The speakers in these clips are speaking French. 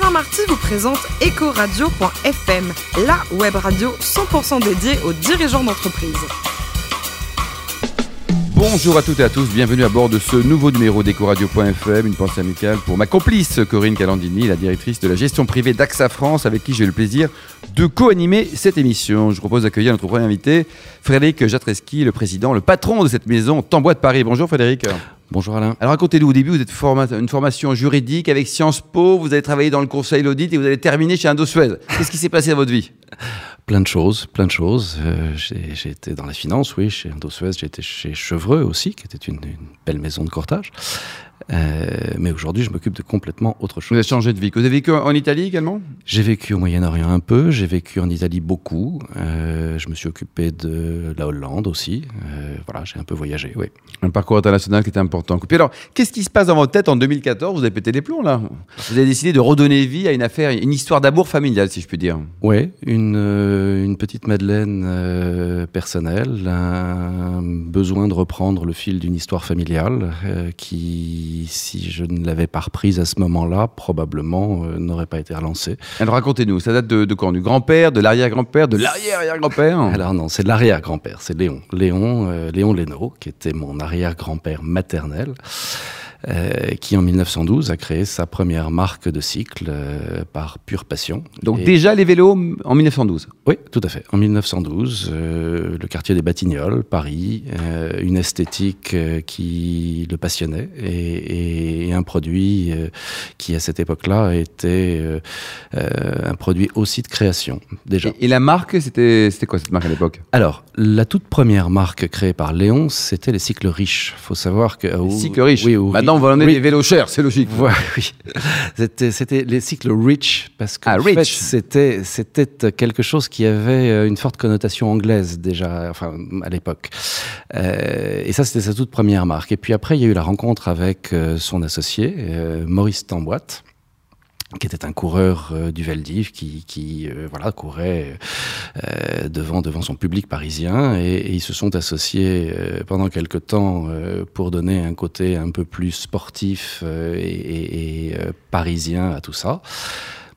Alain Marty vous présente Ecoradio.fm, la web radio 100% dédiée aux dirigeants d'entreprise. Bonjour à toutes et à tous, bienvenue à bord de ce nouveau numéro d'Ecoradio.fm. Une pensée amicale pour ma complice Corinne Calandini, la directrice de la gestion privée d'AXA France, avec qui j'ai le plaisir de co-animer cette émission. Je propose d'accueillir notre premier invité, Frédéric Jatreski, le président, le patron de cette maison Tambois de Paris. Bonjour Frédéric. Bonjour Alain. Alors racontez-nous, au début, vous êtes une formation juridique avec Sciences Po, vous avez travaillé dans le conseil d'audit et vous avez terminé chez Indosuez. Qu'est-ce qui s'est passé dans votre vie? Plein de choses, plein de choses. Euh, j'ai été dans la finance, oui, chez Indosuez, j'ai été chez Chevreux aussi, qui était une, une belle maison de courtage. Euh, mais aujourd'hui, je m'occupe de complètement autre chose. Vous avez changé de vie. Vous avez vécu en Italie également? J'ai vécu au Moyen-Orient un peu, j'ai vécu en Italie beaucoup. Euh, je me suis occupé de la Hollande aussi. Euh, voilà, j'ai un peu voyagé, oui. Un parcours international qui était important. Puis alors, qu'est-ce qui se passe dans votre tête en 2014 Vous avez pété les plombs là. Vous avez décidé de redonner vie à une affaire, une histoire d'amour familial, si je puis dire. Oui, une, une petite Madeleine personnelle, un besoin de reprendre le fil d'une histoire familiale euh, qui si je ne l'avais pas reprise à ce moment-là, probablement euh, n'aurait pas été relancée. Alors racontez-nous, ça date de, quand? Du grand-père, de l'arrière-grand-père, de l'arrière-arrière-grand-père? Alors non, c'est de l'arrière-grand-père, c'est Léon. Léon, euh, Léon Lénaud, qui était mon arrière-grand-père maternel. Euh, qui en 1912 a créé sa première marque de cycle euh, par pure passion. Donc déjà les vélos en 1912 Oui, tout à fait. En 1912, euh, le quartier des Batignolles, Paris, une esthétique qui le passionnait et, et un produit qui à cette époque-là était un produit aussi de création déjà. Et, la marque, c'était quoi cette marque à l'époque? Alors, la toute première marque créée par Léon, c'était les cycles riches. Faut savoir que... Les cycles riches oui, oui, on va emmener des vélos chers, c'est logique. oui. C'était les cycles rich, parce que ah, c'était quelque chose qui avait euh, une forte connotation anglaise déjà, enfin à l'époque. Euh, et ça, c'était sa toute première marque. Et puis après, il y a eu la rencontre avec euh, son associé, Maurice Tamboite qui était un coureur euh, du Veldiv qui, qui euh, voilà courait euh, devant devant son public parisien et, ils se sont associés pendant quelque temps pour donner un côté un peu plus sportif et, et parisien à tout ça.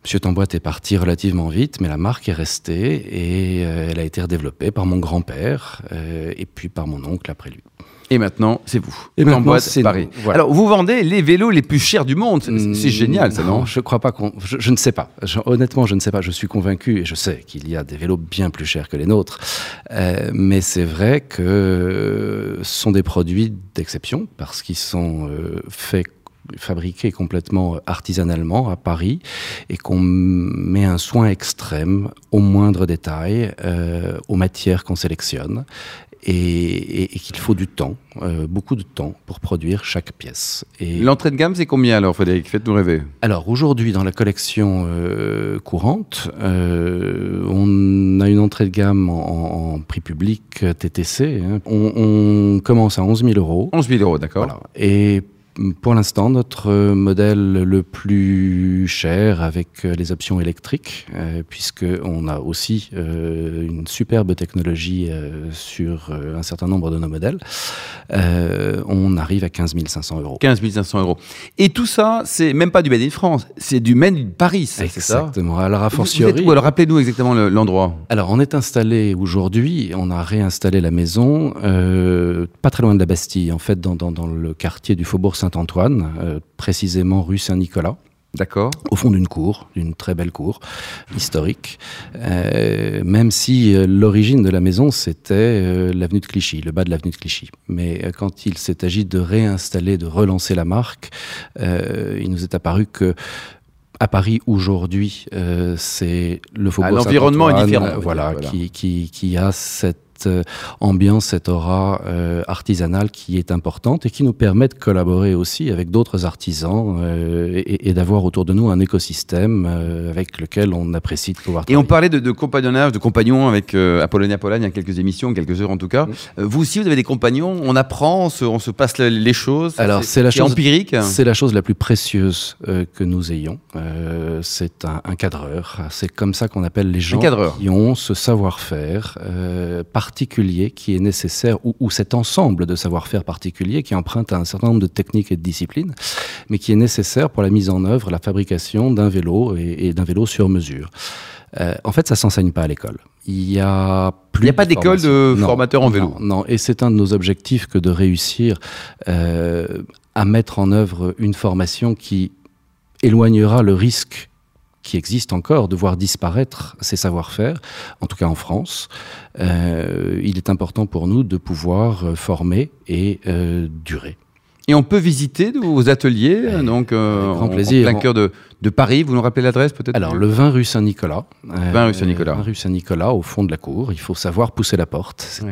Monsieur Tamboite est parti relativement vite, mais la marque est restée et elle a été redéveloppée par mon grand-père et puis par mon oncle après lui. Et maintenant, c'est vous. Et maintenant, c'est Paris. Alors, vous vendez les vélos les plus chers du monde. C'est génial, ça, non, Je crois pas qu'on. Je, ne sais pas. honnêtement, je ne sais pas. Je suis convaincu et je sais qu'il y a des vélos bien plus chers que les nôtres. Euh, mais c'est vrai que ce sont des produits d'exception parce qu'ils sont euh, faits fabriqués complètement artisanalement à Paris et qu'on met un soin extrême au moindre détail, euh, aux matières qu'on sélectionne et, et, qu'il faut du temps, euh, beaucoup de temps pour produire chaque pièce. L'entrée de gamme, c'est combien alors, Frédéric? Faites-nous rêver. Alors aujourd'hui, dans la collection euh, courante, euh, on a une entrée de gamme en, en prix public TTC. Hein. On, on, commence à 11 000 euros. 11 000 euros, d'accord. Voilà. Et pour l'instant, notre modèle le plus cher avec euh, les options électriques, euh, puisqu'on a aussi euh, une superbe technologie sur un certain nombre de nos modèles, on arrive à 15 500 euros. 15 500 euros. Et tout ça, c'est même pas du Made in France, c'est du Made in Paris, c'est ça? Exactement. Alors, à fortiori... Alors, rappelez-nous exactement l'endroit. Alors, on est installé aujourd'hui, on a réinstallé la maison, pas très loin de la Bastille, en fait, dans, dans, dans le quartier du Faubourg Saint-Antoine, euh, précisément rue Saint-Nicolas. D'accord. Au fond d'une cour, d'une très belle cour historique, euh, même si euh, l'origine de la maison c'était l'avenue de Clichy, le bas de l'avenue de Clichy. Mais quand il s'est agi de réinstaller, de relancer la marque, il nous est apparu que à Paris aujourd'hui, c'est le faubourg ah, L'environnement est différent. Voilà, voilà. Qui, qui, qui a cette euh, ambiance, cette aura euh, artisanale qui est importante et qui nous permet de collaborer aussi avec d'autres artisans euh, et, d'avoir autour de nous un écosystème avec lequel on apprécie de pouvoir travailler. Et on parlait de, compagnonnage, de compagnons avec Apollonia Pologne il y a quelques émissions, quelques heures en tout cas. vous aussi, vous avez des compagnons, on apprend, on se, passe les choses. Alors c'est la chose empirique. C'est la chose la plus précieuse que nous ayons. c'est un, cadreur. C'est comme ça qu'on appelle les gens qui ont ce savoir-faire. Euh, particulier qui est nécessaire, ou, cet ensemble de savoir-faire particulier qui emprunte à un certain nombre de techniques et de disciplines, mais qui est nécessaire pour la mise en œuvre, la fabrication d'un vélo et, d'un vélo sur mesure. Euh, en fait, ça s'enseigne pas à l'école. Il y a plus. Il n'y a pas d'école de formateurs en vélo. Non, et c'est un de nos objectifs que de réussir euh, à mettre en œuvre une formation qui éloignera le risque qui existe encore de voir disparaître ces savoir-faire, en tout cas en France. Euh, il est important pour nous de pouvoir euh, former et euh, durer. Et on peut visiter vos ateliers, donc euh, grand plaisir. en plein cœur de, de Paris. Vous nous rappelez l'adresse peut-être? Alors, le 20 rue Saint-Nicolas. 20 rue Saint-Nicolas. 20 rue Saint-Nicolas, au fond de la cour. Il faut savoir pousser la porte. Ça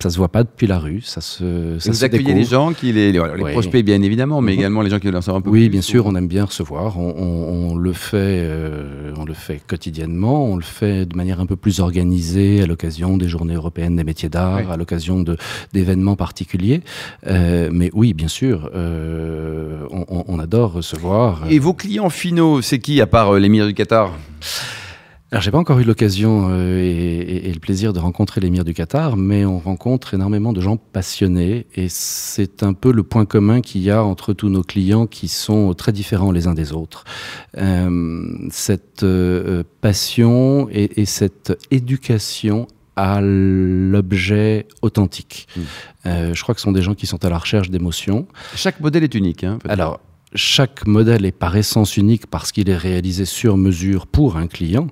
ça se voit pas depuis la rue. Ça se, ça vous accueillez les gens, qui les, les, prospects bien évidemment, mais mhm. également les gens qui veulent en savoir un peu oui, plus. Oui, bien sûr, on aime bien recevoir. On, on, le fait, euh, on le fait quotidiennement. On le fait de manière un peu plus organisée à l'occasion des Journées européennes des métiers d'art, à l'occasion d'événements particuliers. Euh, mais oui, bien sûr, euh, on, on, adore recevoir. Et vos clients finissent c'est qui à part euh, l'émir du Qatar? Alors, j'ai pas encore eu l'occasion euh, et, le plaisir de rencontrer l'émir du Qatar, mais on rencontre énormément de gens passionnés et c'est un peu le point commun qu'il y a entre tous nos clients qui sont très différents les uns des autres. Euh, cette passion et, cette éducation à l'objet authentique. Mmh. je crois que ce sont des gens qui sont à la recherche d'émotions. Chaque modèle est unique. Hein, Alors, chaque modèle est par essence unique parce qu'il est réalisé sur mesure pour un client,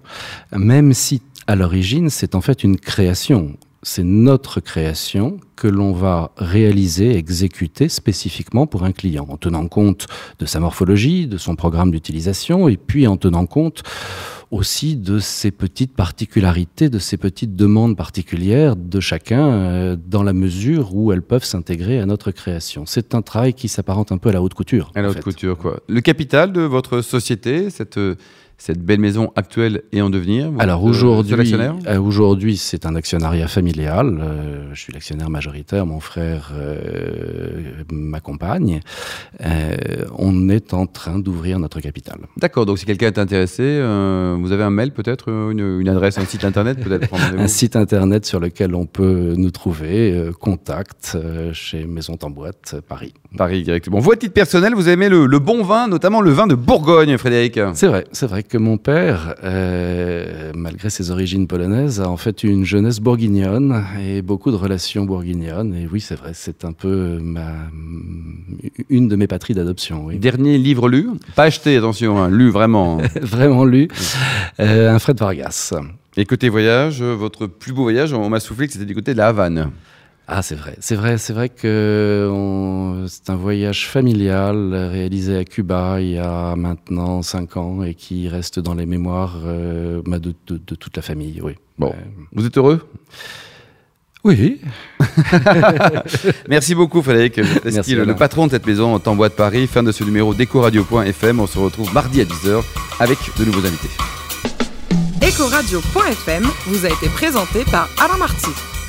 même si à l'origine c'est en fait une création. C'est notre création que l'on va réaliser, exécuter spécifiquement pour un client, en tenant compte de sa morphologie, de son programme d'utilisation, et puis en tenant compte aussi de ces petites particularités, de ces petites demandes particulières de chacun, euh, dans la mesure où elles peuvent s'intégrer à notre création. C'est un travail qui s'apparente un peu à la haute couture. À la haute couture, quoi. Le capital de votre société, cette cette belle maison actuelle et en devenir Alors aujourd'hui, euh, aujourd'hui c'est un actionnariat familial. Euh, je suis l'actionnaire majoritaire, mon frère euh, m'accompagne. on est en train d'ouvrir notre capital. D'accord, donc si quelqu'un est intéressé, vous avez un mail peut-être, une, adresse, un site internet peut-être Un site internet sur lequel on peut nous trouver, contact chez Maison Tamboite, Paris. Paris directement. Vous, à titre personnel, vous aimez le, le bon vin, notamment le vin de Bourgogne, Frédéric? C'est vrai, c'est vrai que mon père, euh, malgré ses origines polonaises, a en fait une jeunesse bourguignonne et beaucoup de relations bourguignonnes. Et oui, c'est vrai, c'est un peu ma, une de mes patries d'adoption. Dernier livre lu? Pas acheté, attention, hein, lu vraiment. vraiment lu. Euh, un Fred Vargas. Et côté voyage, votre plus beau voyage, on m'a soufflé que c'était du côté de la Havane. Ah, c'est vrai, c'est vrai, c'est vrai que c'est un voyage familial réalisé à Cuba il y a maintenant cinq ans et qui reste dans les mémoires euh, bah, de, toute la famille. Oui. Bon, euh, vous êtes heureux? Oui. Merci beaucoup, Frédéric. Merci, le, le, patron de cette maison en bois de Paris. Fin de ce numéro d'EcoRadio.fm. On se retrouve mardi à 10h avec de nouveaux invités. Ecoradio.fm vous a été présenté par Alain Marty.